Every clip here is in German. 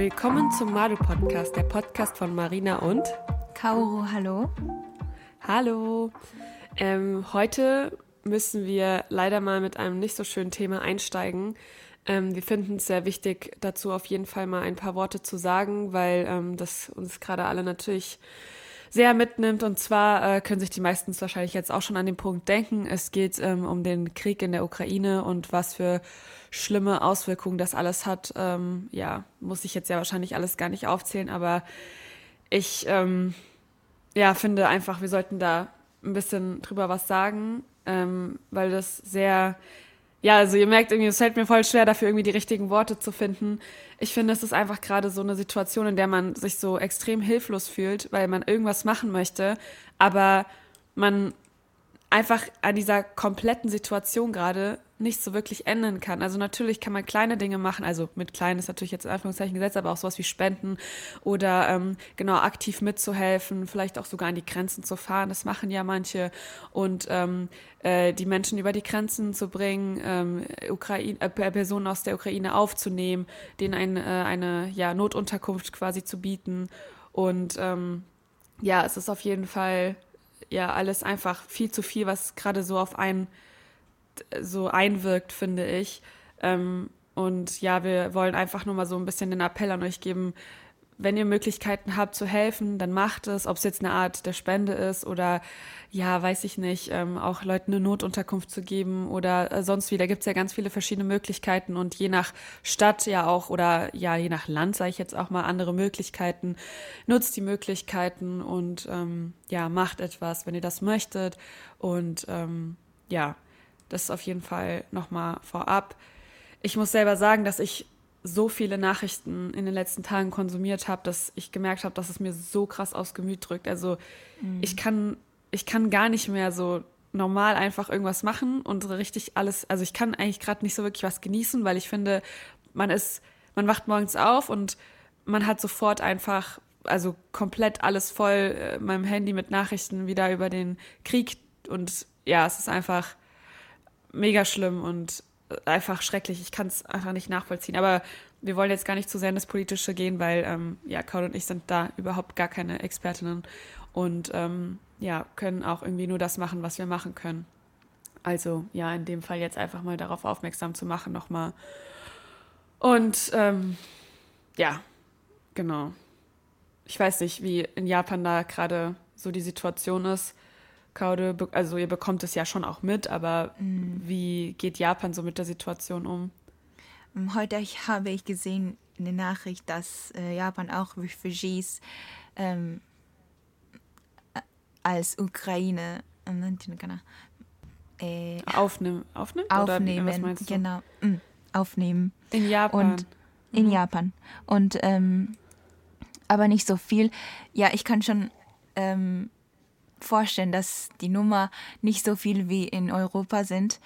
Willkommen zum Madu Podcast, der Podcast von Marina und Kaoru. Hallo. Hallo. Ähm, heute müssen wir leider mal mit einem nicht so schönen Thema einsteigen. Ähm, wir finden es sehr wichtig, dazu auf jeden Fall mal ein paar Worte zu sagen, weil ähm, das uns gerade alle natürlich sehr mitnimmt. Und zwar äh, können sich die meisten wahrscheinlich jetzt auch schon an den Punkt denken. Es geht ähm, um den Krieg in der Ukraine und was für schlimme Auswirkungen das alles hat. Ähm, ja, muss ich jetzt ja wahrscheinlich alles gar nicht aufzählen, aber ich ähm, ja, finde einfach, wir sollten da ein bisschen drüber was sagen, ähm, weil das sehr ja, also ihr merkt irgendwie, es fällt mir voll schwer, dafür irgendwie die richtigen Worte zu finden. Ich finde, es ist einfach gerade so eine Situation, in der man sich so extrem hilflos fühlt, weil man irgendwas machen möchte, aber man einfach an dieser kompletten Situation gerade nicht so wirklich ändern kann. Also natürlich kann man kleine Dinge machen, also mit klein ist natürlich jetzt in Anführungszeichen gesetzt, aber auch sowas wie Spenden oder ähm, genau aktiv mitzuhelfen, vielleicht auch sogar an die Grenzen zu fahren. Das machen ja manche und ähm, äh, die Menschen über die Grenzen zu bringen, ähm, Ukraine, äh, Personen aus der Ukraine aufzunehmen, denen ein, äh, eine ja, Notunterkunft quasi zu bieten und ähm, ja, es ist auf jeden Fall ja alles einfach viel zu viel, was gerade so auf einen so einwirkt, finde ich. Ähm, und ja, wir wollen einfach nur mal so ein bisschen den Appell an euch geben, wenn ihr Möglichkeiten habt zu helfen, dann macht es, ob es jetzt eine Art der Spende ist oder ja, weiß ich nicht, ähm, auch Leuten eine Notunterkunft zu geben oder äh, sonst wie. Da gibt es ja ganz viele verschiedene Möglichkeiten und je nach Stadt ja auch oder ja, je nach Land, sage ich jetzt auch mal, andere Möglichkeiten. Nutzt die Möglichkeiten und ähm, ja, macht etwas, wenn ihr das möchtet. Und ähm, ja, das ist auf jeden Fall nochmal vorab. Ich muss selber sagen, dass ich so viele Nachrichten in den letzten Tagen konsumiert habe, dass ich gemerkt habe, dass es mir so krass aufs Gemüt drückt. Also mhm. ich kann, ich kann gar nicht mehr so normal einfach irgendwas machen und richtig alles, also ich kann eigentlich gerade nicht so wirklich was genießen, weil ich finde, man ist, man wacht morgens auf und man hat sofort einfach, also komplett alles voll, äh, meinem Handy mit Nachrichten wieder über den Krieg und ja, es ist einfach, mega schlimm und einfach schrecklich. Ich kann es einfach nicht nachvollziehen. Aber wir wollen jetzt gar nicht zu sehr in das Politische gehen, weil ähm, ja, Kaul und ich sind da überhaupt gar keine Expertinnen und ähm, ja, können auch irgendwie nur das machen, was wir machen können. Also ja, in dem Fall jetzt einfach mal darauf aufmerksam zu machen nochmal. Und ähm, ja, genau. Ich weiß nicht, wie in Japan da gerade so die Situation ist. Kaude, also ihr bekommt es ja schon auch mit, aber mhm. wie geht Japan so mit der Situation um? Ähm, heute habe ich gesehen eine Nachricht, dass äh, Japan auch Refugees ähm, als Ukraine äh, aufnehmen, aufnimmt, aufnehmen, oder was meinst du? genau, mm, aufnehmen. In Japan. Und in mhm. Japan. Und ähm, aber nicht so viel. Ja, ich kann schon ähm, vorstellen, dass die Nummer nicht so viel wie in Europa sind.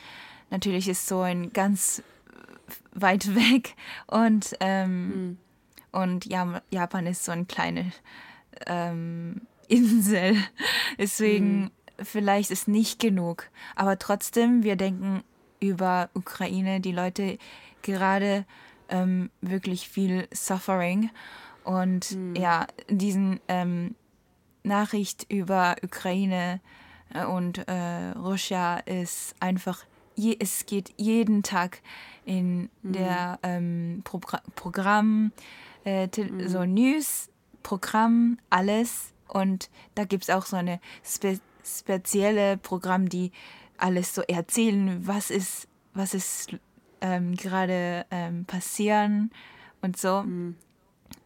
Natürlich ist so ein ganz weit weg und ähm, mhm. und ja, Japan ist so eine kleine ähm, Insel. Deswegen mhm. vielleicht ist nicht genug. Aber trotzdem, wir denken über Ukraine, die Leute gerade ähm, wirklich viel Suffering und mhm. ja, diesen ähm, Nachricht über Ukraine äh, und äh, Russia ist einfach, je, es geht jeden Tag in mhm. der ähm, Pro Programm, äh, mhm. so News, Programm, alles. Und da gibt es auch so eine spe spezielle Programm, die alles so erzählen, was ist, was ist ähm, gerade ähm, passieren und so. Mhm.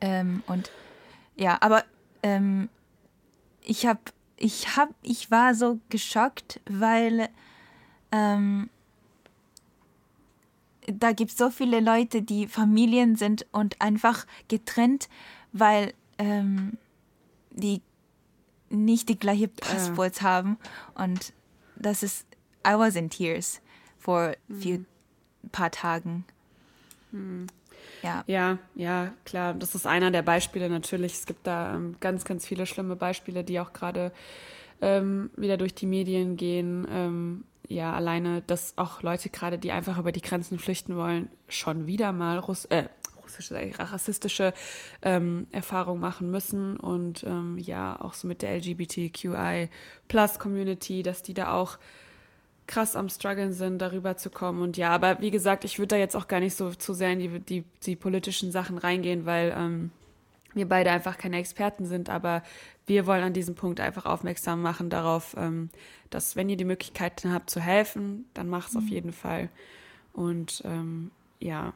Ähm, und ja, aber ähm, ich habe, ich habe, ich war so geschockt, weil ähm, da gibt es so viele Leute, die Familien sind und einfach getrennt, weil ähm, die nicht die gleiche Passports äh. haben. Und das ist, I was in tears vor mhm. few paar Tagen. Mhm. Ja. ja, ja, klar. Das ist einer der Beispiele natürlich. Es gibt da ähm, ganz, ganz viele schlimme Beispiele, die auch gerade ähm, wieder durch die Medien gehen. Ähm, ja, alleine, dass auch Leute gerade, die einfach über die Grenzen flüchten wollen, schon wieder mal Russ äh, rassistische ähm, Erfahrungen machen müssen und ähm, ja, auch so mit der LGBTQI Plus Community, dass die da auch krass am struggeln sind, darüber zu kommen. Und ja, aber wie gesagt, ich würde da jetzt auch gar nicht so zu sehr in die, die, die politischen Sachen reingehen, weil ähm, wir beide einfach keine Experten sind, aber wir wollen an diesem Punkt einfach aufmerksam machen darauf, ähm, dass wenn ihr die Möglichkeiten habt zu helfen, dann macht es mhm. auf jeden Fall. Und ähm, ja,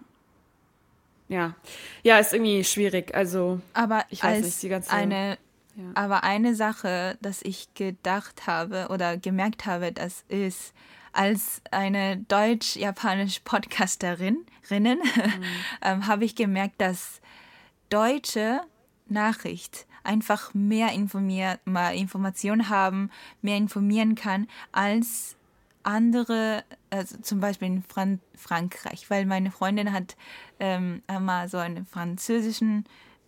ja, ja, ist irgendwie schwierig. Also, aber ich weiß nicht, die ganze eine, ja. aber eine Sache, dass ich gedacht habe oder gemerkt habe, das ist als eine deutsch-japanische Podcasterin, mhm. ähm, habe ich gemerkt, dass deutsche Nachricht einfach mehr informiert, mal Informationen haben, mehr informieren kann als andere, also zum Beispiel in Fran Frankreich, weil meine Freundin hat ähm, einmal so eine französische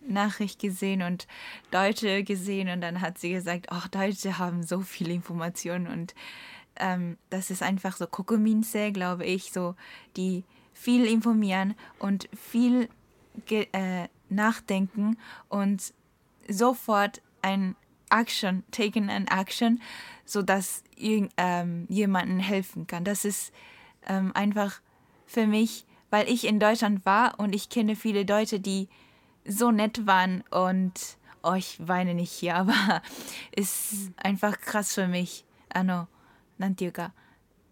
Nachricht gesehen und Deutsche gesehen und dann hat sie gesagt, ach, Deutsche haben so viele Informationen und ähm, das ist einfach so Kokominse, glaube ich, so die viel informieren und viel äh, nachdenken und sofort ein Action, taken an Action, sodass ähm, jemandem helfen kann. Das ist ähm, einfach für mich, weil ich in Deutschland war und ich kenne viele Deutsche, die so nett waren und oh, ich weine nicht hier, aber es ist einfach krass für mich. あの、なんていうか、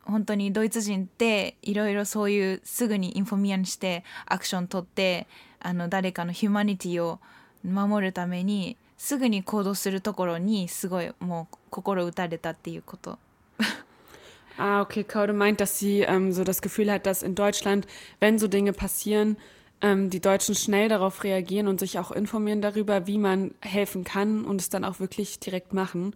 本当にドイツ人っていろいろそういうすぐにインフォミアンしてアクション取ってあの誰かのヒューマニティを守るためにすぐに行動するところにすごいもう心打たれたっていうこと。Ah, okay, Kaude meint, dass sie ähm, so das Gefühl hat, dass in Deutschland, wenn so Dinge passieren, ähm, die Deutschen schnell darauf reagieren und sich auch informieren darüber, wie man helfen kann und es dann auch wirklich direkt machen.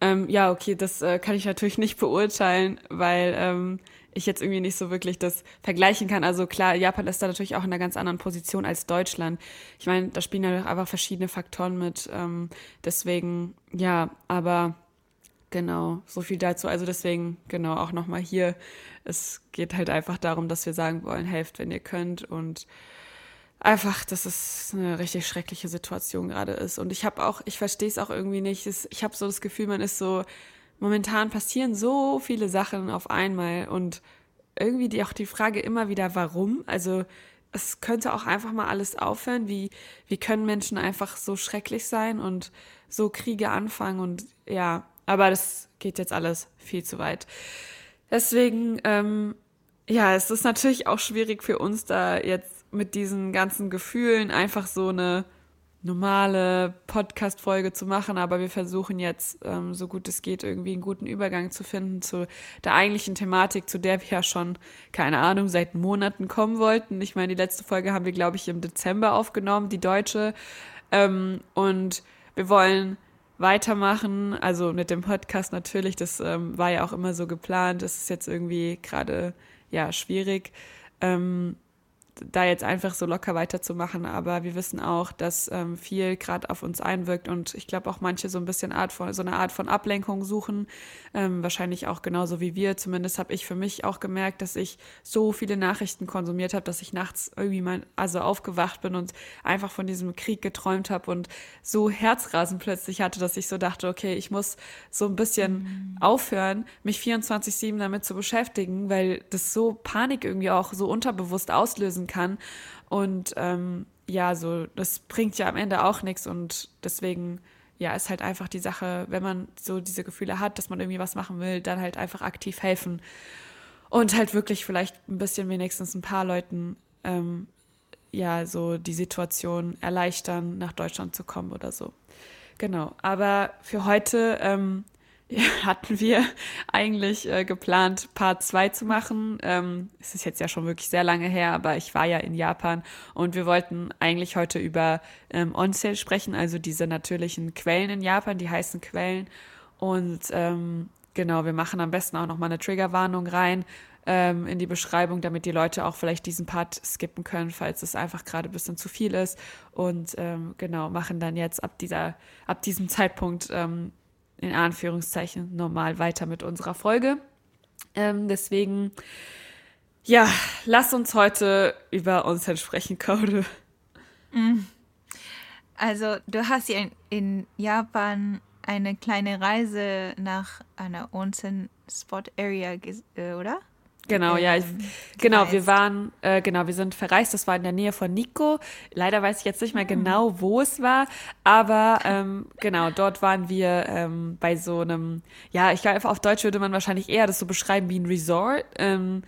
Ähm, ja, okay, das äh, kann ich natürlich nicht beurteilen, weil ähm, ich jetzt irgendwie nicht so wirklich das vergleichen kann. Also klar, Japan ist da natürlich auch in einer ganz anderen Position als Deutschland. Ich meine, da spielen ja einfach verschiedene Faktoren mit. Ähm, deswegen, ja, aber genau, so viel dazu. Also deswegen, genau, auch nochmal hier. Es geht halt einfach darum, dass wir sagen wollen, helft, wenn ihr könnt und einfach, dass es eine richtig schreckliche Situation gerade ist. Und ich habe auch, ich verstehe es auch irgendwie nicht. Ich habe so das Gefühl, man ist so momentan passieren so viele Sachen auf einmal und irgendwie die, auch die Frage immer wieder, warum? Also es könnte auch einfach mal alles aufhören. Wie, wie können Menschen einfach so schrecklich sein und so Kriege anfangen und ja, aber das geht jetzt alles viel zu weit. Deswegen, ähm, ja, es ist natürlich auch schwierig für uns da jetzt mit diesen ganzen Gefühlen einfach so eine normale Podcast-Folge zu machen, aber wir versuchen jetzt, ähm, so gut es geht, irgendwie einen guten Übergang zu finden zu der eigentlichen Thematik, zu der wir ja schon, keine Ahnung, seit Monaten kommen wollten. Ich meine, die letzte Folge haben wir, glaube ich, im Dezember aufgenommen, die deutsche. Ähm, und wir wollen weitermachen, also mit dem Podcast natürlich, das ähm, war ja auch immer so geplant. Das ist jetzt irgendwie gerade, ja, schwierig. Ähm, da jetzt einfach so locker weiterzumachen. Aber wir wissen auch, dass ähm, viel gerade auf uns einwirkt und ich glaube auch manche so ein bisschen Art von, so eine Art von Ablenkung suchen. Ähm, wahrscheinlich auch genauso wie wir. Zumindest habe ich für mich auch gemerkt, dass ich so viele Nachrichten konsumiert habe, dass ich nachts irgendwie mal also aufgewacht bin und einfach von diesem Krieg geträumt habe und so Herzrasen plötzlich hatte, dass ich so dachte, okay, ich muss so ein bisschen mhm. aufhören, mich 24-7 damit zu beschäftigen, weil das so Panik irgendwie auch so unterbewusst auslösen kann. Und ähm, ja, so, das bringt ja am Ende auch nichts und deswegen, ja, ist halt einfach die Sache, wenn man so diese Gefühle hat, dass man irgendwie was machen will, dann halt einfach aktiv helfen und halt wirklich vielleicht ein bisschen wenigstens ein paar Leuten ähm, ja so die Situation erleichtern, nach Deutschland zu kommen oder so. Genau. Aber für heute ähm, hatten wir eigentlich äh, geplant, Part 2 zu machen. Ähm, es ist jetzt ja schon wirklich sehr lange her, aber ich war ja in Japan und wir wollten eigentlich heute über ähm, Onsale sprechen, also diese natürlichen Quellen in Japan, die heißen Quellen. Und ähm, genau, wir machen am besten auch nochmal eine Triggerwarnung rein ähm, in die Beschreibung, damit die Leute auch vielleicht diesen Part skippen können, falls es einfach gerade ein bisschen zu viel ist. Und ähm, genau, machen dann jetzt ab dieser, ab diesem Zeitpunkt ähm, in Anführungszeichen normal weiter mit unserer Folge. Ähm, deswegen, ja, lass uns heute über uns sprechen, Code. Also du hast ja in, in Japan eine kleine Reise nach einer Onsen-Spot-Area, äh, oder? Genau, ja, ich, Ähm, genau, wir waren, äh, genau, wir sind verreist, das war in der Nähe von Nico. Leider weiß ich jetzt nicht mehr Hm. genau, wo es war, aber ähm, genau, dort waren wir ähm, bei so einem, ja, ich glaube, auf Deutsch würde man wahrscheinlich eher das so beschreiben wie ein Resort. Ähm,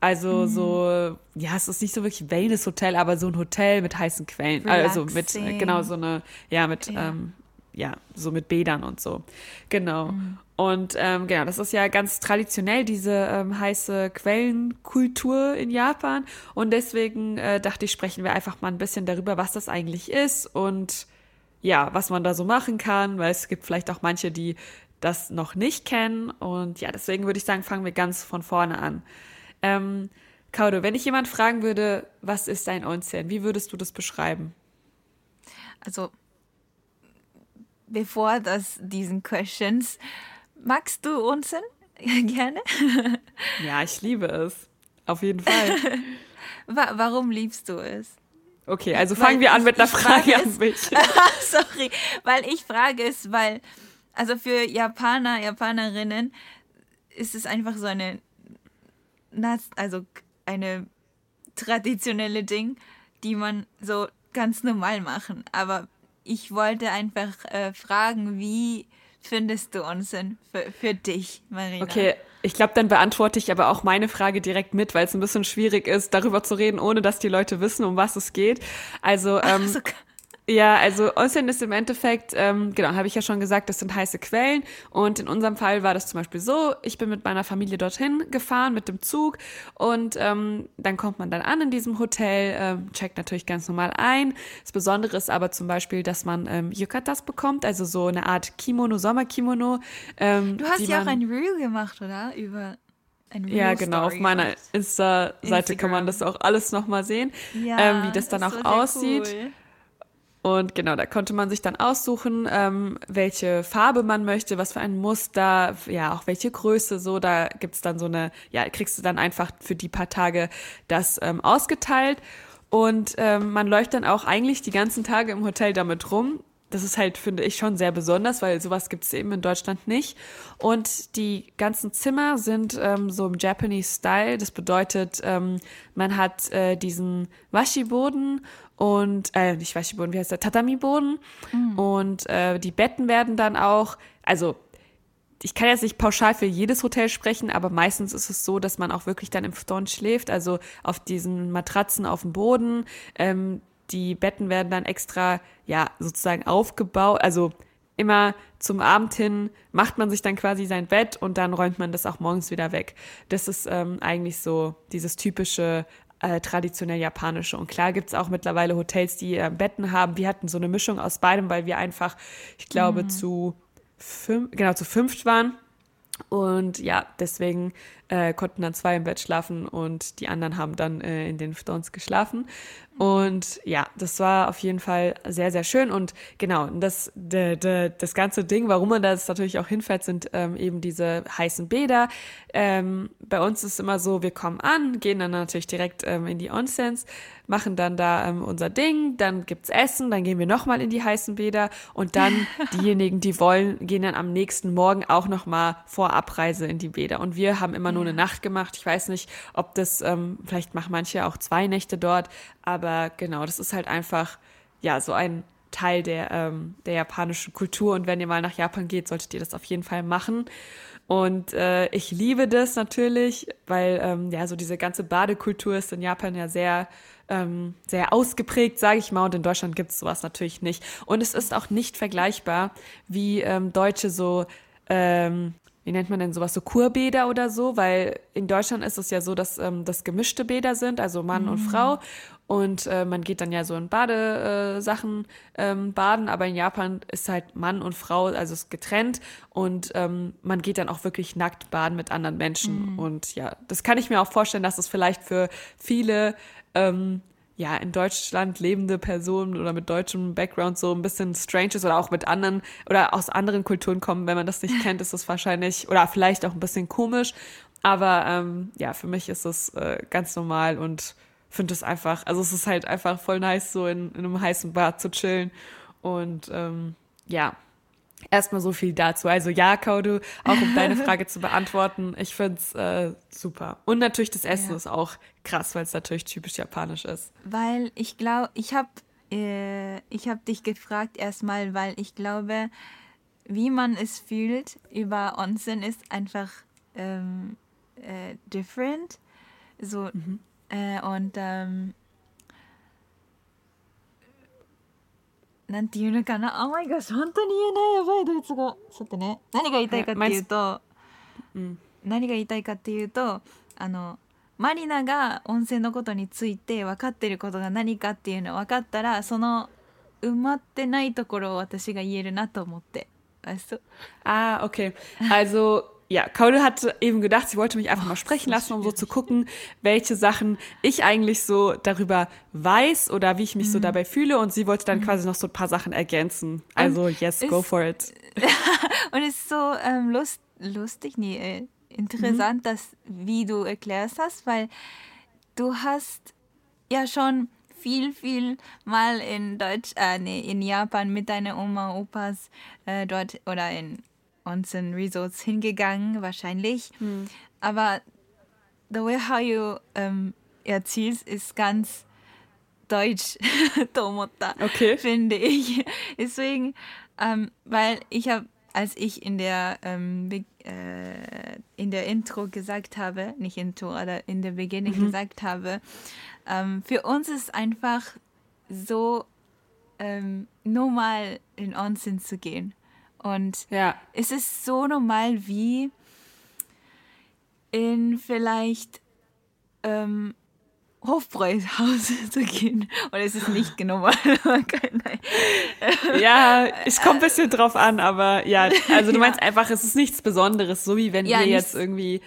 also Hm. so, ja, es ist nicht so wirklich Wellness-Hotel, aber so ein Hotel mit heißen Quellen. Also mit, äh, Relaxing. genau, so eine, ja, mit, Ja. ähm, ja, so mit Bädern und so. Genau. Mhm. Und ähm, genau, das ist ja ganz traditionell, diese ähm, heiße Quellenkultur in Japan. Und deswegen äh, dachte ich, sprechen wir einfach mal ein bisschen darüber, was das eigentlich ist und ja, was man da so machen kann, weil es gibt vielleicht auch manche, die das noch nicht kennen. Und ja, deswegen würde ich sagen, fangen wir ganz von vorne an. Ähm, Kaudo, wenn ich jemand fragen würde, was ist ein Onsen, wie würdest du das beschreiben? Also, bevor das diesen Questions, magst du Onsen gerne? Ja, ich liebe es. Auf jeden Fall. Wa warum liebst du es? Okay, also Weil fangen wir an mit einer frage Frage an mich. Sorry, weil ich frage es, weil, also für Japaner, Japanerinnen ist es einfach so eine, also eine traditionelle Ding, die man so ganz normal machen. Aber ich wollte einfach äh, fragen, wie findest du Onsen für, für dich, Marina? Okay, ich glaube, dann beantworte ich aber auch meine Frage direkt mit, weil es ein bisschen schwierig ist, darüber zu reden, ohne dass die Leute wissen, um was es geht. Also, ähm, So, ja, also Onsen ist im Endeffekt, ähm, genau, habe ich ja schon gesagt, das sind heiße Quellen. Und in unserem Fall war das zum Beispiel so, ich bin mit meiner Familie dorthin gefahren mit dem Zug und ähm, dann kommt man dann an in diesem Hotel, ähm, checkt natürlich ganz normal ein. Das Besondere ist aber zum Beispiel, dass man ähm, Yukatas bekommt, also so eine Art Kimono, Sommerkimono. Ähm, du hast ja auch ein Reel gemacht, oder? Über ein Reel ja, genau. Auf Story meiner gemacht. Insta-Seite kann man das auch alles nochmal sehen, Ja, ähm, wie das dann auch aussieht. cool. Und genau, da konnte man sich dann aussuchen, ähm, welche Farbe man möchte, was für ein Muster, ja, auch welche Größe, so, da gibt's dann so eine, ja, kriegst du dann einfach für die paar Tage das ähm, ausgeteilt. Und ähm, man läuft dann auch eigentlich die ganzen Tage im Hotel damit rum. Das ist halt, finde ich, schon sehr besonders, weil sowas gibt's eben in Deutschland nicht. Und die ganzen Zimmer sind ähm, so im Japanese Style. Das bedeutet, ähm, man hat äh, diesen Washi-Boden und, äh, nicht Washi-Boden, wie heißt der? Tatami-Boden. Und äh, die Betten werden dann auch, also ich kann jetzt nicht pauschal für jedes Hotel sprechen, aber meistens ist es so, dass man auch wirklich dann im Futon schläft, also auf diesen Matratzen auf dem Boden. Ähm, die Betten werden dann extra, ja, sozusagen aufgebaut, also immer zum Abend hin macht man sich dann quasi sein Bett und dann räumt man das auch morgens wieder weg. Das ist ähm, eigentlich so dieses typische äh, traditionell japanische. Und klar gibt's auch mittlerweile Hotels, die äh, Betten haben. Wir hatten so eine Mischung aus beidem, weil wir einfach, ich glaube, zu fünf, genau, zu fünft waren. Und ja, deswegen äh, konnten dann zwei im Bett schlafen und die anderen haben dann äh, in den Stones geschlafen. Und ja, das war auf jeden Fall sehr, sehr schön. Und genau, das, de, de, das ganze Ding, warum man da jetzt natürlich auch hinfährt, sind ähm, eben diese heißen Bäder. Ähm, bei uns ist immer so, wir kommen an, gehen dann natürlich direkt ähm, in die Onsens, machen dann da ähm, unser Ding, dann gibt's Essen, dann gehen wir nochmal in die heißen Bäder und dann diejenigen, die wollen, gehen dann am nächsten Morgen auch nochmal vor Abreise in die Bäder. Und wir haben immer nur eine Nacht gemacht. Ich weiß nicht, ob das, ähm, vielleicht machen manche auch zwei Nächte dort, aber genau, das ist halt einfach, ja, so ein Teil der, ähm, der japanischen Kultur. Und wenn ihr mal nach Japan geht, solltet ihr das auf jeden Fall machen. Und äh, ich liebe das natürlich, weil ähm, ja so diese ganze Badekultur ist in Japan ja sehr ähm, sehr ausgeprägt, sage ich mal. Und in Deutschland gibt es sowas natürlich nicht. Und es ist auch nicht vergleichbar, wie ähm, Deutsche so ähm, wie nennt man denn sowas, so Kurbäder oder so, weil in Deutschland ist es ja so, dass ähm, das gemischte Bäder sind, also Mann und Frau. Und äh, man geht dann ja so in Badesachen äh, ähm, baden, aber in Japan ist halt Mann und Frau, also ist getrennt. Und ähm, man geht dann auch wirklich nackt baden mit anderen Menschen. Und ja, das kann ich mir auch vorstellen, dass es vielleicht für viele ähm, ja, in Deutschland lebende Personen oder mit deutschem Background so ein bisschen strange ist oder auch mit anderen oder aus anderen Kulturen kommen, wenn man das nicht kennt, ist es wahrscheinlich oder vielleicht auch ein bisschen komisch. Aber ähm, ja, für mich ist es äh, ganz normal und finde es einfach, also es ist halt einfach voll nice, so in, in einem heißen Bad zu chillen. Und ähm, ja, erstmal so viel dazu. Also ja, Kaudu, auch um deine Frage zu beantworten, ich finde es äh, super. Und natürlich das Essen ja. ist auch krass, weil es natürlich typisch japanisch ist. Weil ich glaube, ich habe äh, ich habe dich gefragt erstmal, weil ich glaube, wie man es fühlt über Onsen ist einfach ähm, äh, different. So, mhm. äh, und ähm, なんていうのかな Oh my gosh 本当に言えないやばいドイツ語さてね何が言いたいかっていうと、うん、何が言いたいかっていうとあの マリナが温泉のことについて分かってることが何かっていうの分かったらその埋まってないところを私が言えるなと思って。Weißt du? Ah, okay. Also ja, Kaule hat eben gedacht, sie wollte mich einfach oh, mal sprechen lassen, um so zu gucken, welche Sachen ich eigentlich so darüber weiß oder wie ich mich mhm. so dabei fühle. Und sie wollte dann mhm. quasi noch so ein paar Sachen ergänzen. Also, und yes, go for it. und es ist so ähm, lust, lustig, nee, äh, interessant, mhm. dass, wie du erklärst hast, weil du hast ja schon viel, viel mal in Deutsch, äh, nee, in Japan mit deiner Oma, Opas äh, dort oder in Onsen Resorts hingegangen, wahrscheinlich. Hm. Aber the way how you ähm, erzählst, ist ganz deutsch, okay. finde ich. Deswegen, ähm, weil ich habe, als ich in der ähm, äh, in der Intro gesagt habe, nicht Intro, oder in der Beginning mhm. gesagt habe, ähm, für uns ist einfach so ähm, normal in Onsen zu gehen. Und ja. es ist so normal wie in vielleicht ähm, Hofbräuhaus zu gehen. Und es ist nicht normal. ja, es kommt ein bisschen drauf an, aber ja, also du meinst ja. einfach, es ist nichts Besonderes, so wie wenn ja, wir jetzt irgendwie,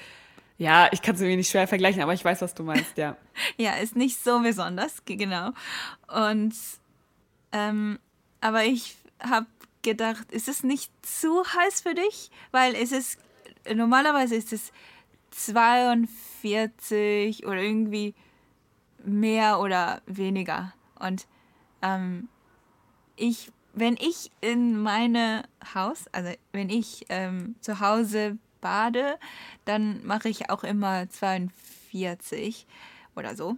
ja, ich kann es irgendwie nicht schwer vergleichen, aber ich weiß, was du meinst, ja. ja, ist nicht so besonders, genau. Und, ähm, aber ich habe gedacht, ist es nicht zu heiß für dich? Weil es ist, normalerweise ist es 42 oder irgendwie mehr oder weniger. Und ähm, ich, wenn ich in meine Haus, also wenn ich ähm, zu Hause bade, dann mache ich auch immer 42 oder so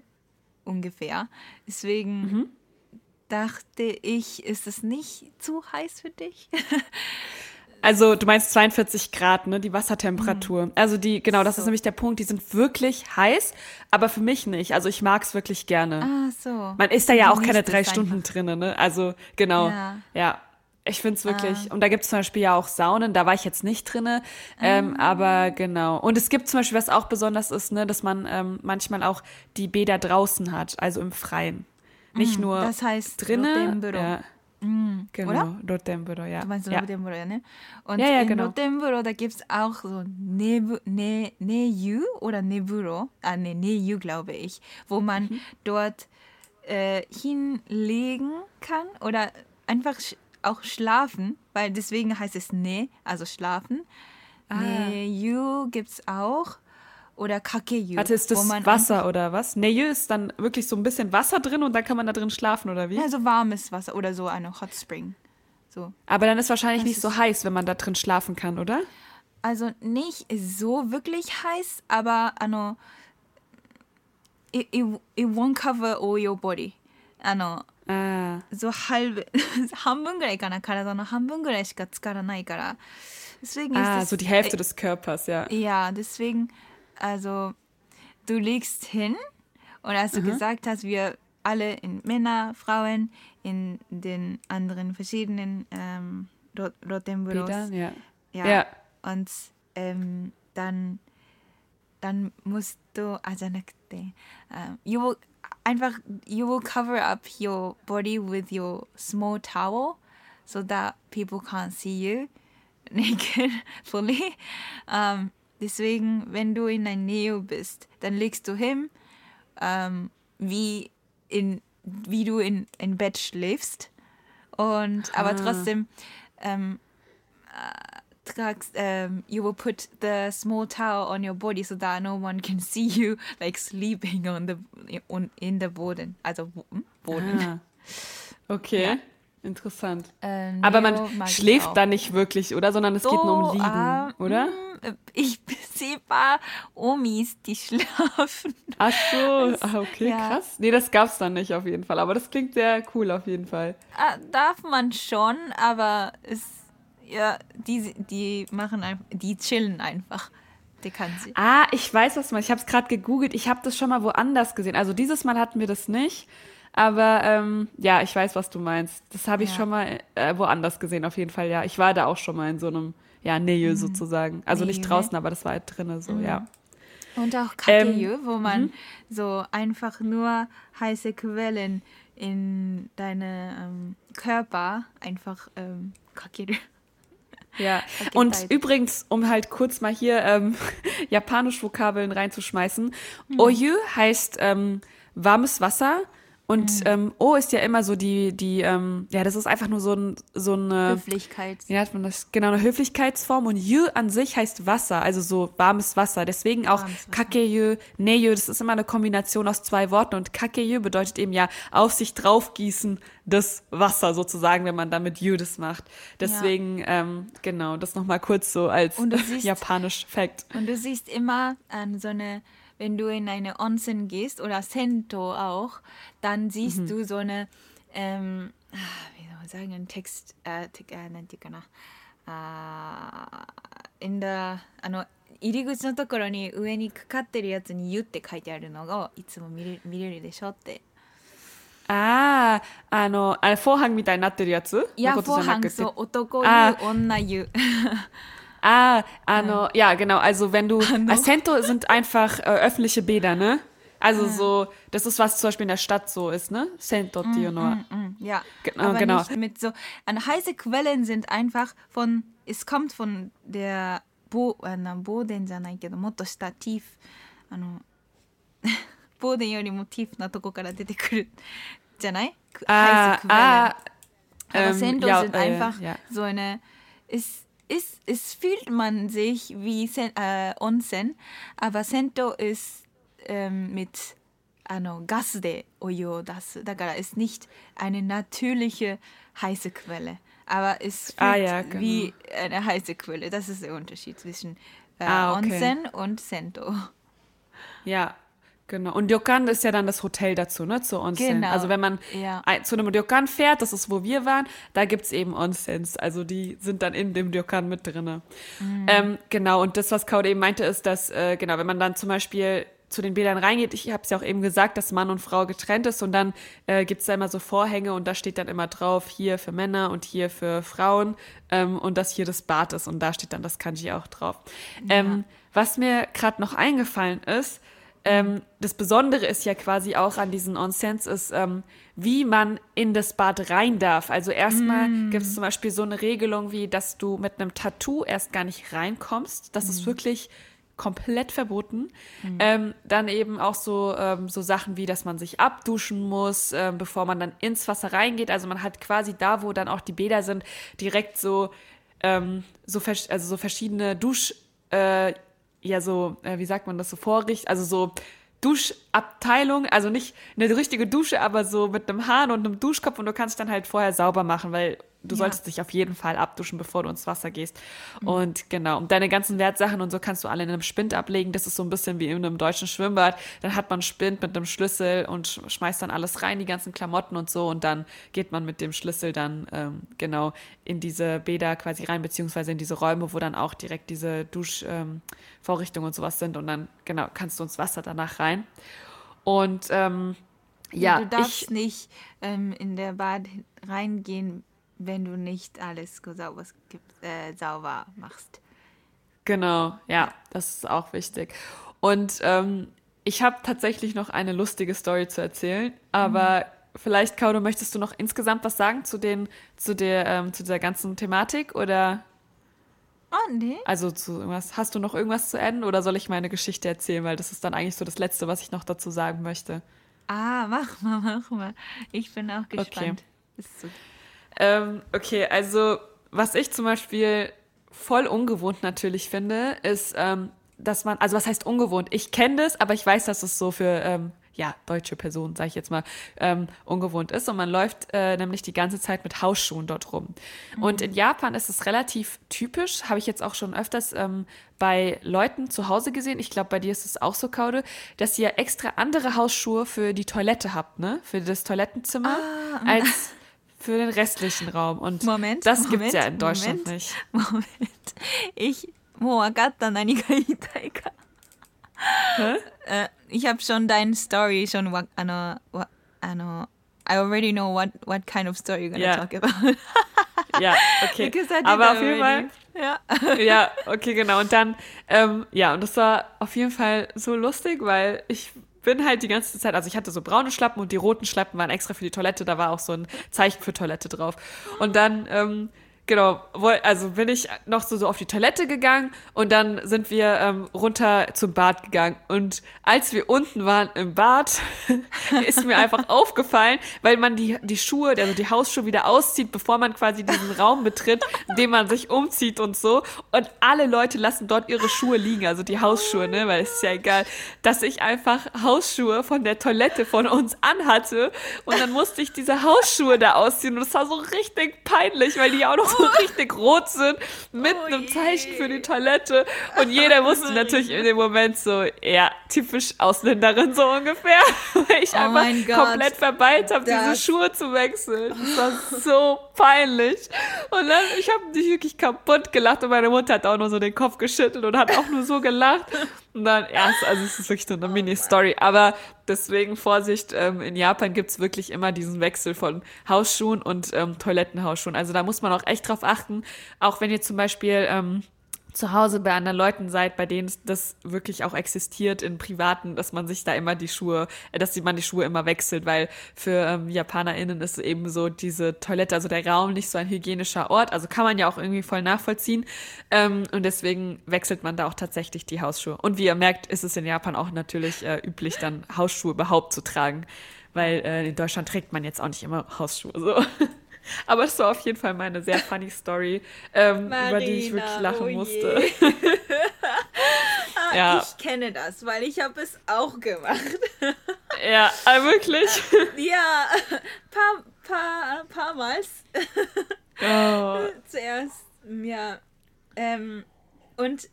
ungefähr. Deswegen mhm dachte ich, ist es nicht zu heiß für dich? Also du meinst 42 Grad, ne, die Wassertemperatur. Mhm. Also die, genau, das so. ist nämlich der Punkt, die sind wirklich heiß, aber für mich nicht. Also ich mag es wirklich gerne. Ah, so. Man ist da ja auch keine drei Stunden drinnen, ne? Also genau, ja. ja. Ich finde es wirklich, ah. und da gibt es zum Beispiel ja auch Saunen, da war ich jetzt nicht drinne, ähm, ah. aber genau. Und es gibt zum Beispiel, was auch besonders ist, ne, dass man ähm, manchmal auch die Bäder draußen hat, also im Freien. Nicht mm, nur das heißt drinnen. Ja. Mm, genau, oder? Rotemburo, ja. Du meinst ja. Rotemburo, ja, ne? Und ja, ja, in genau. Rotemburo, da gibt es auch so Nebu, ne, Neju oder Neburo, ah, ne, Neju, glaube ich, wo man mhm. dort äh, hinlegen kann oder einfach sch auch schlafen, weil deswegen heißt es Ne, also schlafen. Ah. Neju gibt es auch oder Kakeyu. Warte, ist das Wasser oder was? Neyu ist dann wirklich so ein bisschen Wasser drin und dann kann man da drin schlafen oder wie? Ja, so warmes Wasser oder so eine Hot Spring. So. Aber dann ist wahrscheinlich das nicht so heiß, wenn man da drin schlafen kann, oder? Also nicht so wirklich heiß, aber ano, it, it, it won't cover all your body. あの、あそうhalb 半分ぐらいかな体の半分ぐらいしか浸からないから deswegen ah, ist so die Hälfte des Körpers ja ja deswegen also du liegst hin und als du mhm. gesagt hast, wir alle in Männer, Frauen, in den anderen verschiedenen ähm, Rotenbüros. Ja. ja. ja. Und ähm, dann, dann musst du, also nicht, uh, you will einfach, you will cover up your body with your small towel so that people can't see you naked fully. Um, Deswegen, wenn du in ein Neo bist, dann legst du hin, ähm, wie, in, wie du in ein Bett schläfst. Und, aber ah. trotzdem, ähm, äh, um, you will put the small towel on your body so that no one can see you like sleeping on the on in the Boden. Also Boden. Ah. Okay. Ja. Interessant. Ähm, Aber man schläft da nicht wirklich, oder? Sondern es geht nur um So, Liegen, ah, oder? Ich sehe ein paar Omis, die schlafen. Ach so, ah, okay, ja. krass. Nee, das gab's dann nicht auf jeden Fall. Aber das klingt sehr cool auf jeden Fall. Ah, darf man schon, aber es, ja, die, die machen einfach, die chillen einfach. Die kann sie. Ah, ich weiß, was meinst. Ich habe es gerade gegoogelt. Ich habe das schon mal woanders gesehen. Also dieses Mal hatten wir das nicht. Aber ähm, ja, ich weiß, was du meinst. Das habe ich Ja. schon mal äh, woanders gesehen, auf jeden Fall, ja. Ich war da auch schon mal in so einem, ja, Nähe sozusagen. Also nicht Nähe, draußen, aber das war halt drinnen so, ja. Und auch Ähm, Kakeyu, wo man so einfach nur heiße Quellen in deine ähm, Körper einfach ähm, kakeru. Ja, und halt. übrigens, um halt kurz mal hier ähm, Japanisch-Vokabeln reinzuschmeißen, Oyu heißt ähm, warmes Wasser und ähm, O ist ja immer so die, die ähm, ja, das ist einfach nur so, ein, so eine, Höflichkeit. wie nennt man das? Genau, eine Höflichkeitsform und Yu an sich heißt Wasser, also so warmes Wasser. Deswegen auch. Kakeyu, Neyu, das ist immer eine Kombination aus zwei Worten und Kakeyu bedeutet eben ja auf sich draufgießen das Wasser sozusagen, wenn man damit Yu das macht. Deswegen, ähm, genau, das nochmal kurz so als siehst- japanisch Fact. Und du siehst immer an so eine, wenn du in eine Onsen gehst oder Sento auch, dann siehst Mhm. du so eine, ähm, ah, wie soll man sagen, ein Text, äh, äh, あー in the あの入り口のところに上にかかってるやつに「ゆ」って書いてあるのがいつも見れ見れるでしょって。Ah, あの、あれ、Vorhang みたいになってるやついや、フォーハンそう男湯あ女湯 Ah, ah ano, ja, genau. Also wenn du, ah, ano? Acento sind einfach äh, öffentliche Bäder, ne? Also ah. so, das ist was zum Beispiel in der Stadt so ist, ne? Centro mm, Mm, mm, ja, genau. Aber genau. mit so, an heiße Quellen sind einfach von, es kommt von der Bo, äh, na, Boden じゃないけど、もっと下 genau, tief, kara, よりも tief なとこから出てくるじゃない？heiße ah, Quellen. Ah, ah, Aber ähm, Centro ja, sind äh, einfach ja. so eine ist ist, es fühlt man sich wie Sen, äh, Onsen, aber Sento ist ähm, mit Gas de Oyo das. Ist nicht eine natürliche heiße Quelle. Aber es fühlt ah, ja, genau. wie eine heiße Quelle. Das ist der Unterschied zwischen äh, ah, okay. Onsen und Sento. Ja, genau. Und Ryokan ist ja dann das Hotel dazu, ne? Zu Onsen. Genau, Also wenn man ja. zu einem Ryokan fährt, das ist wo wir waren, da gibt's eben Onsens. Also die sind dann in dem Ryokan mit drinne. Mhm. Ähm, genau, und das, was Kaude eben meinte, ist, dass, äh, genau, wenn man dann zum Beispiel zu den Bädern reingeht, ich habe es ja auch eben gesagt, dass Mann und Frau getrennt ist und dann äh, gibt's da immer so Vorhänge und da steht dann immer drauf, hier für Männer und hier für Frauen ähm, und dass hier das Bad ist und da steht dann das Kanji auch drauf. Ähm, was mir gerade noch eingefallen ist, ähm, das Besondere ist ja quasi auch an diesen Onsens ist, ähm, wie man in das Bad rein darf. Also erstmal gibt es zum Beispiel so eine Regelung wie, dass du mit einem Tattoo erst gar nicht reinkommst. Das ist wirklich komplett verboten. Ähm, dann eben auch so, ähm, so Sachen wie, dass man sich abduschen muss, ähm, bevor man dann ins Wasser reingeht. Also man hat quasi da, wo dann auch die Bäder sind, direkt so, ähm, so, also so verschiedene Dusch, äh, ja so, äh, wie sagt man das, so Vorricht, also so Duschabteilung, also nicht eine richtige Dusche, aber so mit einem Hahn und einem Duschkopf und du kannst dann halt vorher sauber machen, weil du Ja. solltest dich auf jeden Fall abduschen, bevor du ins Wasser gehst. Und genau, und deine ganzen Wertsachen und so kannst du alle in einem Spind ablegen. Das ist so ein bisschen wie in einem deutschen Schwimmbad. Dann hat man einen Spind mit einem Schlüssel und sch- schmeißt dann alles rein, die ganzen Klamotten und so. Und dann geht man mit dem Schlüssel dann ähm, genau in diese Bäder quasi rein, beziehungsweise in diese Räume, wo dann auch direkt diese Duschvorrichtungen ähm, und sowas sind. Und dann, genau, kannst du ins Wasser danach rein. Und ähm, ja, du darfst ich, nicht ähm, in der Bad reingehen, wenn du nicht alles sauber, äh, sauber machst. Genau, ja, das ist auch wichtig. Und ähm, ich habe tatsächlich noch eine lustige Story zu erzählen, aber vielleicht, Kaudo, möchtest du noch insgesamt was sagen zu, den, zu, der, ähm, zu dieser ganzen Thematik oder Oh, nee. also zu irgendwas? Hast du noch irgendwas zu enden oder soll ich meine Geschichte erzählen, weil das ist dann eigentlich so das Letzte, was ich noch dazu sagen möchte. Ah, mach mal, mach mal. Ich bin auch gespannt. Ist so. Ähm, okay, also was ich zum Beispiel voll ungewohnt natürlich finde, ist, ähm, dass man, also was heißt ungewohnt? Ich kenne das, aber ich weiß, dass es so für ähm, ja, deutsche Personen, sage ich jetzt mal, ähm, ungewohnt ist. Und man läuft äh, nämlich die ganze Zeit mit Hausschuhen dort rum. Mhm. Und in Japan ist es relativ typisch, habe ich jetzt auch schon öfters ähm, bei Leuten zu Hause gesehen. Ich glaube, bei dir ist es auch so, Kaude, dass ihr extra andere Hausschuhe für die Toilette habt, ne? Für das Toilettenzimmer, ah, als für den restlichen Raum. Und Moment, das gibt gibt's ja in Deutschland Moment, nicht. Moment. Ich. Moagatta Nanikaitaika. Hä? Äh, ich habe schon deine Story schon. Ano, ano, I already know what, what kind of story you're gonna yeah. talk about. ja, okay. Aber auf jeden Fall. Ja. ja, okay, genau. Und dann, ähm, ja, und das war auf jeden Fall so lustig, weil ich bin halt die ganze Zeit, also ich hatte so braune Schlappen und die roten Schlappen waren extra für die Toilette, da war auch so ein Zeichen für Toilette drauf. Und dann, ähm, genau, also bin ich noch so, so auf die Toilette gegangen und dann sind wir ähm, runter zum Bad gegangen. Und als wir unten waren im Bad, ist mir einfach aufgefallen, weil man die, die Schuhe, also die Hausschuhe wieder auszieht, bevor man quasi diesen Raum betritt, in dem man sich umzieht und so. Und alle Leute lassen dort ihre Schuhe liegen, also die Hausschuhe, ne, weil es ist ja egal, dass ich einfach Hausschuhe von der Toilette von uns anhatte und dann musste ich diese Hausschuhe da ausziehen und es war so richtig peinlich, weil die auch noch so richtig rot sind, mit oh einem Zeichen für die Toilette. Und jeder wusste natürlich in dem Moment so, ja, typisch Ausländerin so ungefähr. Weil ich oh einfach komplett verballt habe, diese Schuhe zu wechseln. Das war so peinlich. Und dann, ich habe mich wirklich kaputt gelacht und meine Mutter hat auch nur so den Kopf geschüttelt und hat auch nur so gelacht. Dann, ja, also es ist wirklich nur eine oh Mini-Story. Aber deswegen Vorsicht, ähm, in Japan gibt's wirklich immer diesen Wechsel von Hausschuhen und ähm, Toilettenhausschuhen. Also da muss man auch echt drauf achten. Auch wenn ihr zum Beispiel ähm, zu Hause bei anderen Leuten seid, bei denen das wirklich auch existiert in privaten, dass man sich da immer die Schuhe, äh, dass man die Schuhe immer wechselt, weil für ähm, JapanerInnen ist eben so diese Toilette, also der Raum nicht so ein hygienischer Ort, also kann man ja auch irgendwie voll nachvollziehen ähm, und deswegen wechselt man da auch tatsächlich die Hausschuhe. Und wie ihr merkt, ist es in Japan auch natürlich äh, üblich, dann Hausschuhe überhaupt zu tragen, weil äh, in Deutschland trägt man jetzt auch nicht immer Hausschuhe so. Aber es war auf jeden Fall meine sehr funny Story, ähm, Marina, über die ich wirklich lachen oh musste. ah, ja. Ich kenne das, weil ich habe es auch gemacht. ja, äh, wirklich? ja, paar, paar, paar Mals. Oh. Zuerst, ja. Ähm, und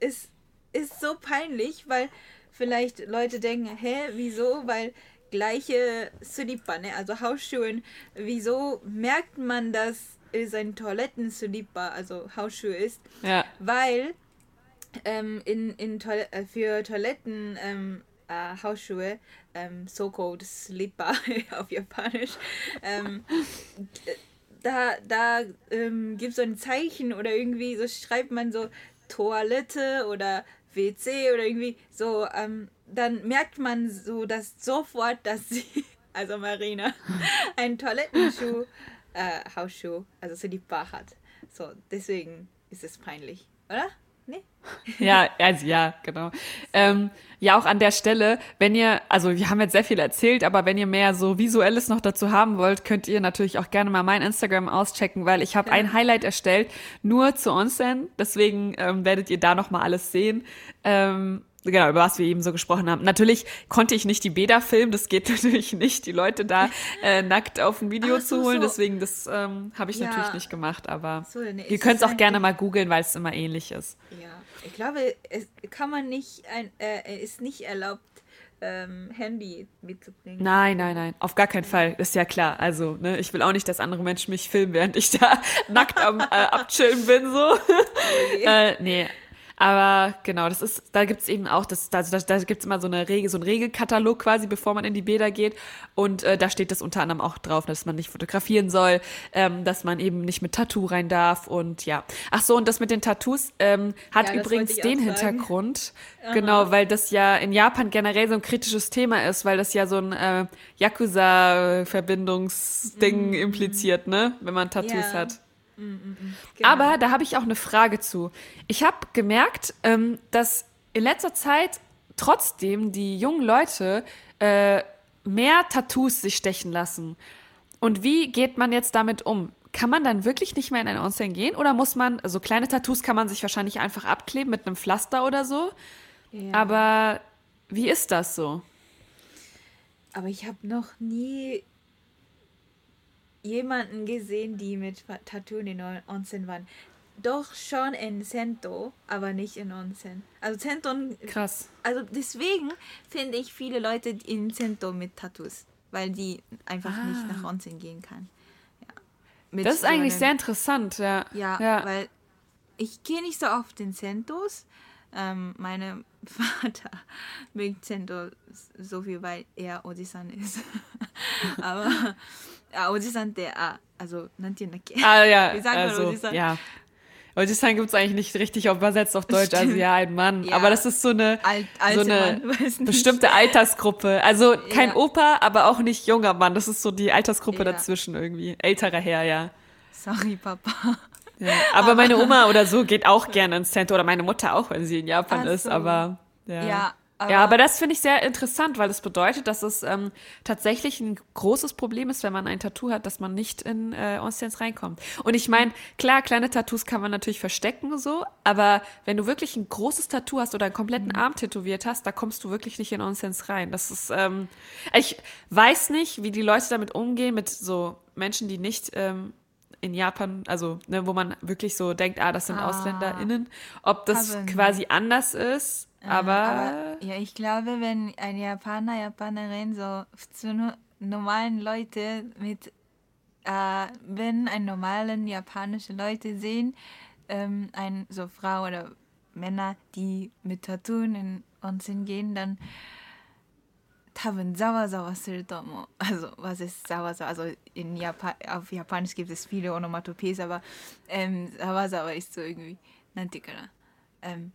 es ist so peinlich, weil vielleicht Leute denken, hä, wieso? Weil gleiche Slipper, ne? also Hausschuhen. Wieso merkt man, dass es ein Toilettenslipper, also Hausschuhe ist? Ja. Weil ähm, in, in Toil äh, für Toiletten ähm, äh, Hausschuhe, ähm, so-called Slipper auf Japanisch, ähm, da, da ähm, gibt es so ein Zeichen oder irgendwie so schreibt man so Toilette oder WC oder irgendwie so ähm, dann merkt man so dass sofort, dass sie, also Marina, einen Toilettenschuh, äh, Hausschuh, also Slipper hat. So, deswegen ist es peinlich, oder? Nee? Ja, also ja, genau. Ähm, ja, auch an der Stelle, wenn ihr, also wir haben jetzt sehr viel erzählt, aber wenn ihr mehr so Visuelles noch dazu haben wollt, könnt ihr natürlich auch gerne mal mein Instagram auschecken, weil ich habe ja. ein Highlight erstellt, nur zu Onsen. Deswegen ähm, werdet ihr da noch mal alles sehen. Ähm, genau, über was wir eben so gesprochen haben. Natürlich konnte ich nicht die Bäder filmen, das geht natürlich nicht, die Leute da äh, nackt auf ein Video Ach, zu holen, so. deswegen das ähm, habe ich ja. natürlich nicht gemacht, aber so, ne, ihr könnt es auch gerne mal googeln, weil es immer ähnlich ist. Ja, ich glaube, es kann man nicht, ein, äh, ist nicht erlaubt, ähm, Handy mitzubringen. Nein, nein, nein, auf gar keinen Fall, ist ja klar. Also, ne, ich will auch nicht, dass andere Menschen mich filmen, während ich da nackt am äh, Abchillen bin, so. Nee. äh, nee, aber genau, das ist, da gibt's eben auch, das, da, da, da gibt's immer so eine Regel, so einen Regelkatalog quasi, bevor man in die Bäder geht. Und äh, da steht das unter anderem auch drauf, dass man nicht fotografieren soll, ähm, dass man eben nicht mit Tattoo rein darf und ja. Ach so, und das mit den Tattoos ähm, hat ja, übrigens den Hintergrund, genau, weil das ja in Japan generell so ein kritisches Thema ist, weil das ja so ein äh, Yakuza-Verbindungsding mm. impliziert, ne, wenn man Tattoos ja. hat. Mm. Genau. Aber da habe ich auch eine Frage zu. Ich habe gemerkt, ähm, dass in letzter Zeit trotzdem die jungen Leute äh, mehr Tattoos sich stechen lassen. Und wie geht man jetzt damit um? kann man dann wirklich nicht mehr in ein Onsen gehen? Oder muss man, also kleine Tattoos kann man sich wahrscheinlich einfach abkleben mit einem Pflaster oder so. Ja. Aber wie ist das so? Aber ich habe noch nie jemanden gesehen, die mit Tattoo in Onsen waren. Doch schon in Sento, aber nicht in Onsen. Also Sento. Krass. Also deswegen finde ich viele Leute in Sento mit Tattoos, weil die einfach ah. nicht nach Onsen gehen kann. Ja. das ist eigentlich sehr interessant, ja. ja. Ja, weil ich gehe nicht so oft in Sentos. Ähm, meine Vater mögt Sento so viel, weil er Ojisan ist. aber ja, Ojisan der, ah, also, nanti Ah ja, Wie sagen also, Ojisan? Ja. Ojisan gibt es eigentlich nicht richtig übersetzt auf Deutsch, also ja, ein Mann. Ja. Aber das ist so eine, Alt, so eine bestimmte Altersgruppe. Also kein ja. Opa, aber auch nicht junger Mann. Das ist so die Altersgruppe ja. dazwischen irgendwie. Älterer Herr, ja. Sorry, Papa. Ja. Aber meine Oma oder so geht auch gerne ins Center oder meine Mutter auch, wenn sie in Japan so. ist. Aber ja. Ja. Aber ja, aber das finde ich sehr interessant, weil das bedeutet, dass es ähm, tatsächlich ein großes Problem ist, wenn man ein Tattoo hat, dass man nicht in äh, Onsen's reinkommt. Und ich meine, klar, kleine Tattoos kann man natürlich verstecken so, aber wenn du wirklich ein großes Tattoo hast oder einen kompletten mhm. Arm tätowiert hast, da kommst du wirklich nicht in Onsen's rein. Das ist, ähm, ich weiß nicht, wie die Leute damit umgehen, mit so Menschen, die nicht ähm, in Japan, also ne, wo man wirklich so denkt, ah, das sind ah, AusländerInnen, ob das quasi anders ist aber, aber, ja, ich glaube, wenn ein Japaner, Japanerin so zu normalen Leute mit, äh, wenn ein normalen japanische Leute sehen, ähm, ein so Frau oder Männer, die mit Tattoo in Onsen gehen, dann 多分ざわざわすると思う。Also, was ist ざわざわ? Also, in Japan, auf Japanisch gibt es viele Onomatopoeien, aber ähm, ざわざわ ist so irgendwie, なんていうかな。Ähm,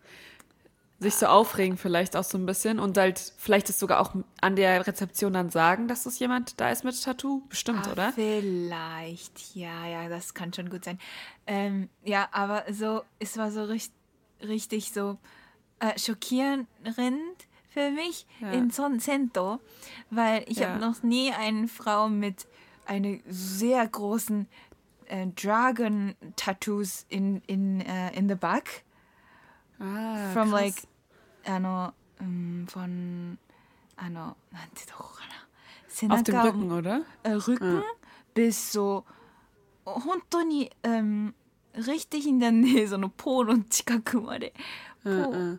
sich so aufregen vielleicht auch so ein bisschen und halt vielleicht es sogar auch an der Rezeption dann sagen, dass das jemand da ist mit Tattoo. Bestimmt, ah, oder? Vielleicht, ja, ja, das kann schon gut sein. Ähm, ja, aber so, es war so richtig, richtig so äh, schockierend für mich ja. in Son Cento, weil ich ja. habe noch nie eine Frau mit einer sehr großen äh, Dragon-Tattoos in, in, uh, in the back Ah, from krass. like あの、うん、von あのなんてとこかな背中 Auf dem Rücken, oder? Äh, Rücken ja. bis so 本当に、ähm, richtig in der Nähe, so eine Pol und 近くまで。Po. Uh, uh.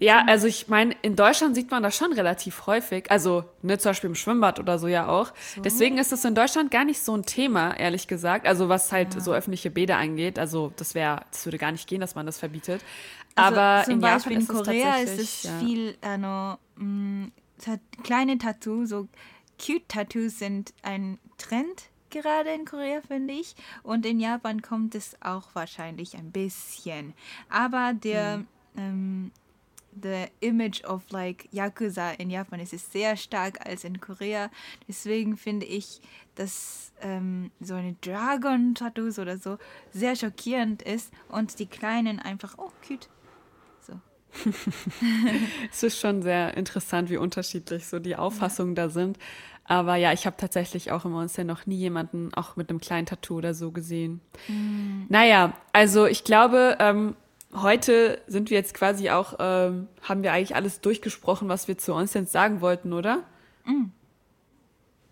Ja, also ich meine, in Deutschland sieht man das schon relativ häufig. Also, ne, zum Beispiel im Schwimmbad oder so ja auch. So. Deswegen ist es in Deutschland gar nicht so ein Thema, ehrlich gesagt. Also, was halt ja. so öffentliche Bäder angeht. Also, das wäre, das würde gar nicht gehen, dass man das verbietet. Also Aber zum in Beispiel Japan in Korea ist es ja. viel, also, mh, kleine Tattoos, so cute Tattoos sind ein Trend gerade in Korea, finde ich. Und in Japan kommt es auch wahrscheinlich ein bisschen. Aber der, mhm. ähm, the image of like Yakuza in Japan ist es sehr stark als in Korea. Deswegen finde ich, dass ähm, so eine Dragon-Tattoos oder so sehr schockierend ist und die Kleinen einfach, oh, cute. Es ist schon sehr interessant, wie unterschiedlich so die Auffassungen ja. da sind. Aber ja, ich habe tatsächlich auch im Monster noch nie jemanden auch mit einem kleinen Tattoo oder so gesehen. Mm. Naja, also ich glaube, ähm, heute sind wir jetzt quasi auch, ähm, haben wir eigentlich alles durchgesprochen, was wir zu Onsens sagen wollten, oder? Mm.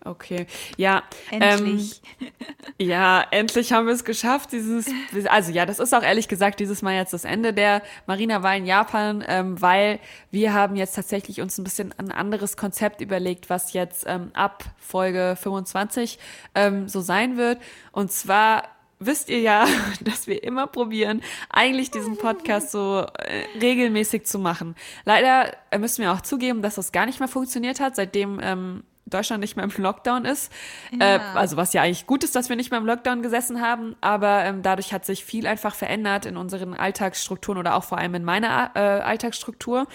Okay, ja. Endlich. Ähm, ja, endlich haben wir es geschafft. Dieses, also ja, das ist auch ehrlich gesagt dieses Mal jetzt das Ende der Marina war in Japan, ähm, weil wir haben jetzt tatsächlich uns ein bisschen ein anderes Konzept überlegt, was jetzt ähm, ab Folge 25 ähm, so sein wird. Und zwar wisst ihr ja, dass wir immer probieren, eigentlich diesen Podcast so äh, regelmäßig zu machen. Leider äh, müssen wir auch zugeben, dass das gar nicht mehr funktioniert hat, seitdem ähm, Deutschland nicht mehr im Lockdown ist. Ja. Äh, also was ja eigentlich gut ist, dass wir nicht mehr im Lockdown gesessen haben, aber ähm, dadurch hat sich viel einfach verändert in unseren Alltagsstrukturen oder auch vor allem in meiner äh, Alltagsstruktur.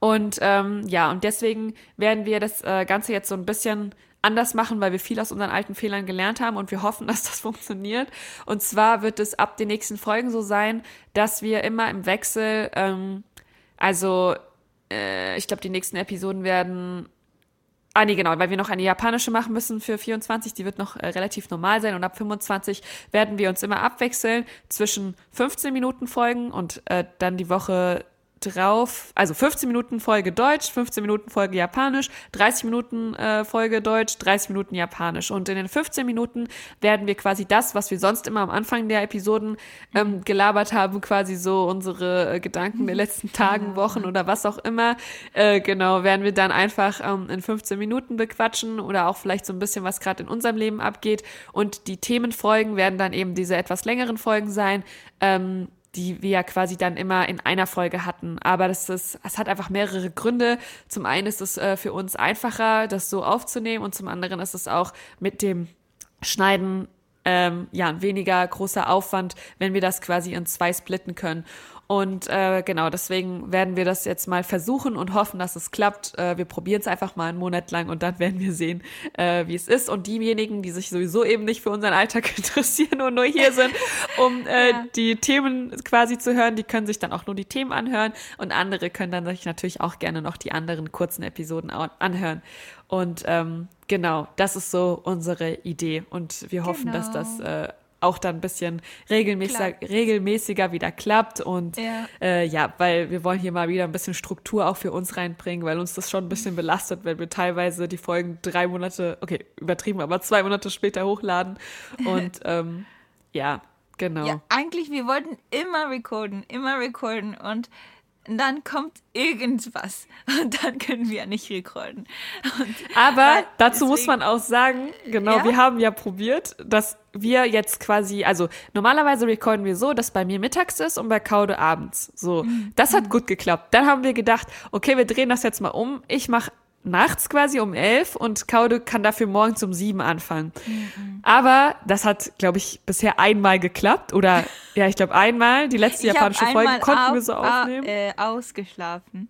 Und ähm, ja, und deswegen werden wir das äh, Ganze jetzt so ein bisschen anders machen, weil wir viel aus unseren alten Fehlern gelernt haben und wir hoffen, dass das funktioniert. Und zwar wird es ab den nächsten Folgen so sein, dass wir immer im Wechsel, ähm, also äh, ich glaube, die nächsten Episoden werden Ah, nee, genau, weil wir noch eine japanische machen müssen für 24. Die wird noch äh, relativ normal sein. Und ab 25 werden wir uns immer abwechseln zwischen 15 Minuten Folgen und äh, dann die Woche drauf, also 15 Minuten Folge Deutsch, 15 Minuten Folge Japanisch, 30 Minuten äh, Folge Deutsch, 30 Minuten Japanisch. Und in den 15 Minuten werden wir quasi das, was wir sonst immer am Anfang der Episoden ähm, gelabert haben, quasi so unsere äh, Gedanken der letzten Tagen, Wochen oder was auch immer, äh, genau, werden wir dann einfach ähm, in 15 Minuten bequatschen oder auch vielleicht so ein bisschen, was gerade in unserem Leben abgeht. Und die Themenfolgen werden dann eben diese etwas längeren Folgen sein. Ähm, die wir ja quasi dann immer in einer Folge hatten. Aber das ist, es hat einfach mehrere Gründe. Zum einen ist es äh, für uns einfacher, das so aufzunehmen und zum anderen ist es auch mit dem Schneiden ähm, ja ein weniger großer Aufwand, wenn wir das quasi in zwei splitten können. Und äh, genau, deswegen werden wir das jetzt mal versuchen und hoffen, dass es klappt. Äh, wir probieren es einfach mal einen Monat lang und dann werden wir sehen, äh, wie es ist. Und diejenigen, die sich sowieso eben nicht für unseren Alltag interessieren und nur hier sind, um äh, ja. die Themen quasi zu hören, die können sich dann auch nur die Themen anhören. Und andere können dann sich natürlich auch gerne noch die anderen kurzen Episoden anhören. Und ähm, genau, das ist so unsere Idee. Und wir hoffen, genau. dass das äh, auch dann ein bisschen regelmäßiger, regelmäßiger wieder klappt. Und ja. Äh, ja, weil wir wollen hier mal wieder ein bisschen Struktur auch für uns reinbringen, weil uns das schon ein bisschen belastet, wenn wir teilweise die Folgen drei Monate, okay, übertrieben, aber zwei Monate später hochladen. Und ähm, ja, genau. Ja, eigentlich, wir wollten immer recorden, immer recorden und dann kommt irgendwas und dann können wir nicht recorden. Und Aber dazu deswegen, muss man auch sagen, genau, ja? wir haben ja probiert, dass wir jetzt quasi, also normalerweise recorden wir so, dass bei mir mittags ist und bei Kaude abends. So, mhm. das hat gut geklappt. Dann haben wir gedacht, okay, wir drehen das jetzt mal um. Ich mache nachts quasi um elf und Kaude kann dafür morgens um sieben anfangen. Mhm. Aber das hat, glaube ich, bisher einmal geklappt oder ja, ich glaube einmal. Die letzte ich japanische Folge konnten wir so aufnehmen. Äh, ausgeschlafen.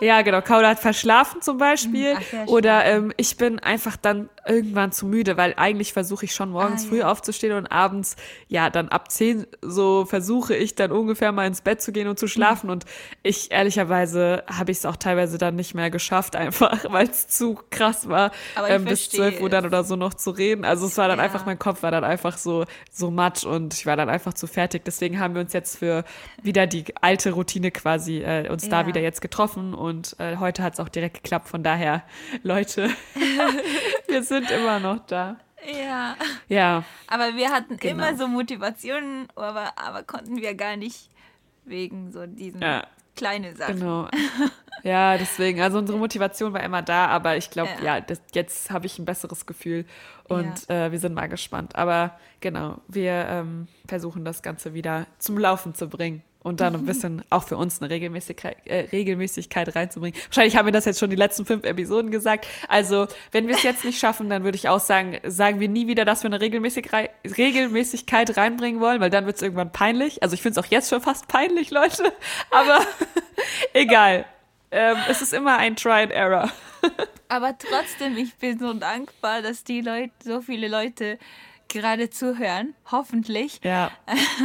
Ja, genau. Kauda hat verschlafen zum Beispiel. Ach, oder ähm, ich bin einfach dann irgendwann zu müde, weil eigentlich versuche ich schon morgens ah, früh ja. aufzustehen und abends, ja, dann ab zehn so versuche ich dann ungefähr mal ins Bett zu gehen und zu schlafen. Mhm. Und ich ehrlicherweise habe ich es auch teilweise dann nicht mehr geschafft, einfach, weil es zu krass war, ähm, bis zwölf Uhr dann oder so noch zu reden. Also es war dann ja. einfach, mein Kopf war dann einfach so, so matsch und ich war dann einfach zu fertig. Deswegen haben wir uns jetzt für wieder die alte Routine quasi äh, uns da wieder jetzt getroffen und äh, heute hat es auch direkt geklappt. Von daher, Leute, wir sind sind immer noch da. Ja. Ja. Aber wir hatten genau. immer so Motivationen, aber, aber konnten wir gar nicht wegen so diesen ja. kleinen Sachen. Genau. Ja, deswegen, also unsere Motivation war immer da, aber ich glaube, ja, ja das, jetzt habe ich ein besseres Gefühl und ja. äh, wir sind mal gespannt. Aber genau, wir ähm, versuchen das Ganze wieder zum Laufen zu bringen und dann ein bisschen auch für uns eine Regelmäßigkeit, äh, Regelmäßigkeit reinzubringen. Wahrscheinlich haben wir das jetzt schon die letzten fünf Episoden gesagt. Also, wenn wir es jetzt nicht schaffen, dann würde ich auch sagen, sagen wir nie wieder, dass wir eine Regelmäßig Regelmäßigkeit reinbringen wollen, weil dann wird es irgendwann peinlich. Also ich finde es auch jetzt schon fast peinlich, Leute. Aber egal. Ähm, es ist immer ein Try and Error. Aber trotzdem, ich bin so dankbar, dass die Leute, so viele Leute gerade zuhören, hoffentlich. Ja.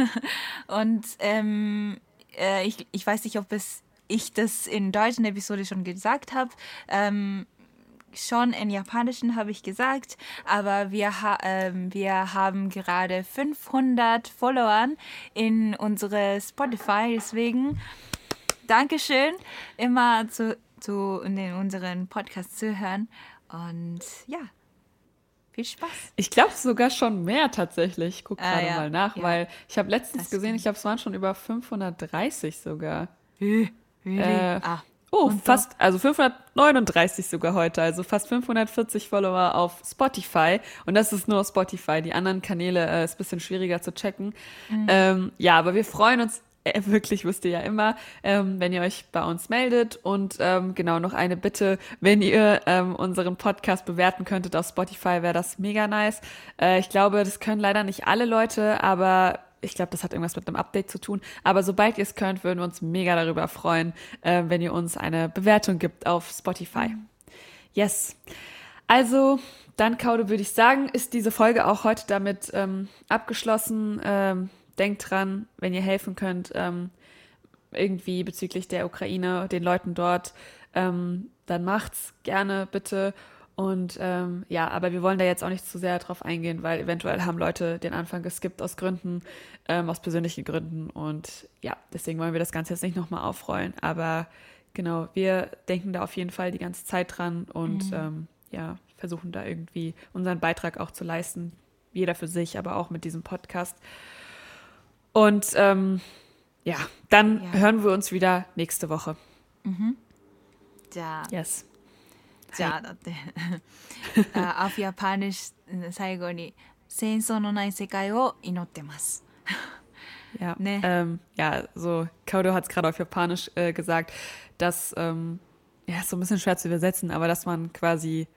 Und ähm, äh, ich, ich weiß nicht, ob es ich das in deutschen Episode schon gesagt habe. Ähm, schon in japanischen habe ich gesagt, aber wir, ha ähm, wir haben gerade 500 Follower in unsere Spotify, deswegen Dankeschön, immer zu, zu in unseren Podcast zu hören und ja, viel Spaß. Ich glaube sogar schon mehr tatsächlich. Ich gucke ah, gerade ja. mal nach, ja. weil ich habe letztens das gesehen, ich glaube, es waren schon über 530 sogar. Really? Äh, ah. Oh, fast, also 539 sogar heute, also fast 540 Follower auf Spotify. Und das ist nur Spotify. Die anderen Kanäle äh, ist ein bisschen schwieriger zu checken. Mhm. Ähm, ja, aber wir freuen uns äh, wirklich wisst ihr ja immer, ähm, wenn ihr euch bei uns meldet. Und ähm, genau noch eine Bitte, wenn ihr ähm, unseren Podcast bewerten könntet auf Spotify, wäre das mega nice. Äh, ich glaube, das können leider nicht alle Leute, aber ich glaube, das hat irgendwas mit einem Update zu tun. Aber sobald ihr es könnt, würden wir uns mega darüber freuen, äh, wenn ihr uns eine Bewertung gibt auf Spotify. Yes. Also, dann, Kaude, würde ich sagen, ist diese Folge auch heute damit ähm, abgeschlossen. Ähm, denkt dran, wenn ihr helfen könnt, ähm, irgendwie bezüglich der Ukraine, den Leuten dort, ähm, dann macht's gerne bitte. Und ähm, ja, aber wir wollen da jetzt auch nicht zu sehr drauf eingehen, weil eventuell haben Leute den Anfang geskippt aus Gründen, ähm, aus persönlichen Gründen. Und ja, deswegen wollen wir das Ganze jetzt nicht nochmal aufrollen. Aber genau, wir denken da auf jeden Fall die ganze Zeit dran und mhm. ähm, ja, versuchen da irgendwie unseren Beitrag auch zu leisten. Jeder für sich, aber auch mit diesem Podcast. Und ähm, ja, dann ja. hören wir uns wieder nächste Woche. Mhm. Ja. Yes. じゃあ、だってあ、auf Japanisch 最後に戦争のない世界を祈ってます。Ja, nee. ähm, ja, so, Kaudo hat es gerade auf Japanisch äh, gesagt, dass, ähm, ja, ist so ein bisschen schwer zu übersetzen, aber dass man quasi,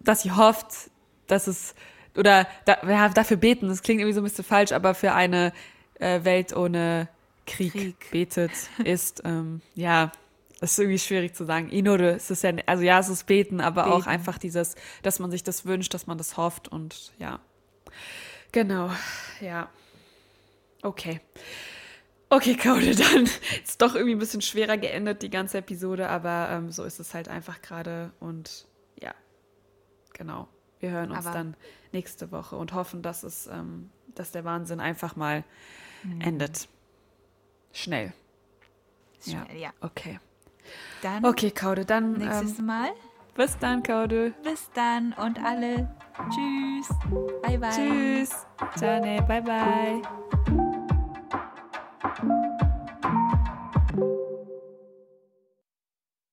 dass sie hofft, dass es, oder da, ja, dafür beten, das klingt irgendwie so ein bisschen falsch, aber für eine äh, Welt ohne Krieg, Krieg. betet, ist, ähm, ja, das ist irgendwie schwierig zu sagen. Inode, es ist ja, also ja, es ist beten, aber beten. auch einfach dieses, dass man sich das wünscht, dass man das hofft und ja. Genau, ja. Okay. Okay, Kaude, dann ist doch irgendwie ein bisschen schwerer geendet, die ganze Episode, aber ähm, so ist es halt einfach gerade und ja, genau. Wir hören uns aber dann nächste Woche und hoffen, dass es, ähm, dass der Wahnsinn einfach mal mhm. endet. Schnell. Schnell, ja. ja. Okay. Dann okay, Kaude, dann. Nächstes ähm, Mal. Bis dann, Kaude. Bis dann und alle. Tschüss. Bye, bye. Tschüss. Ciao, bye, bye.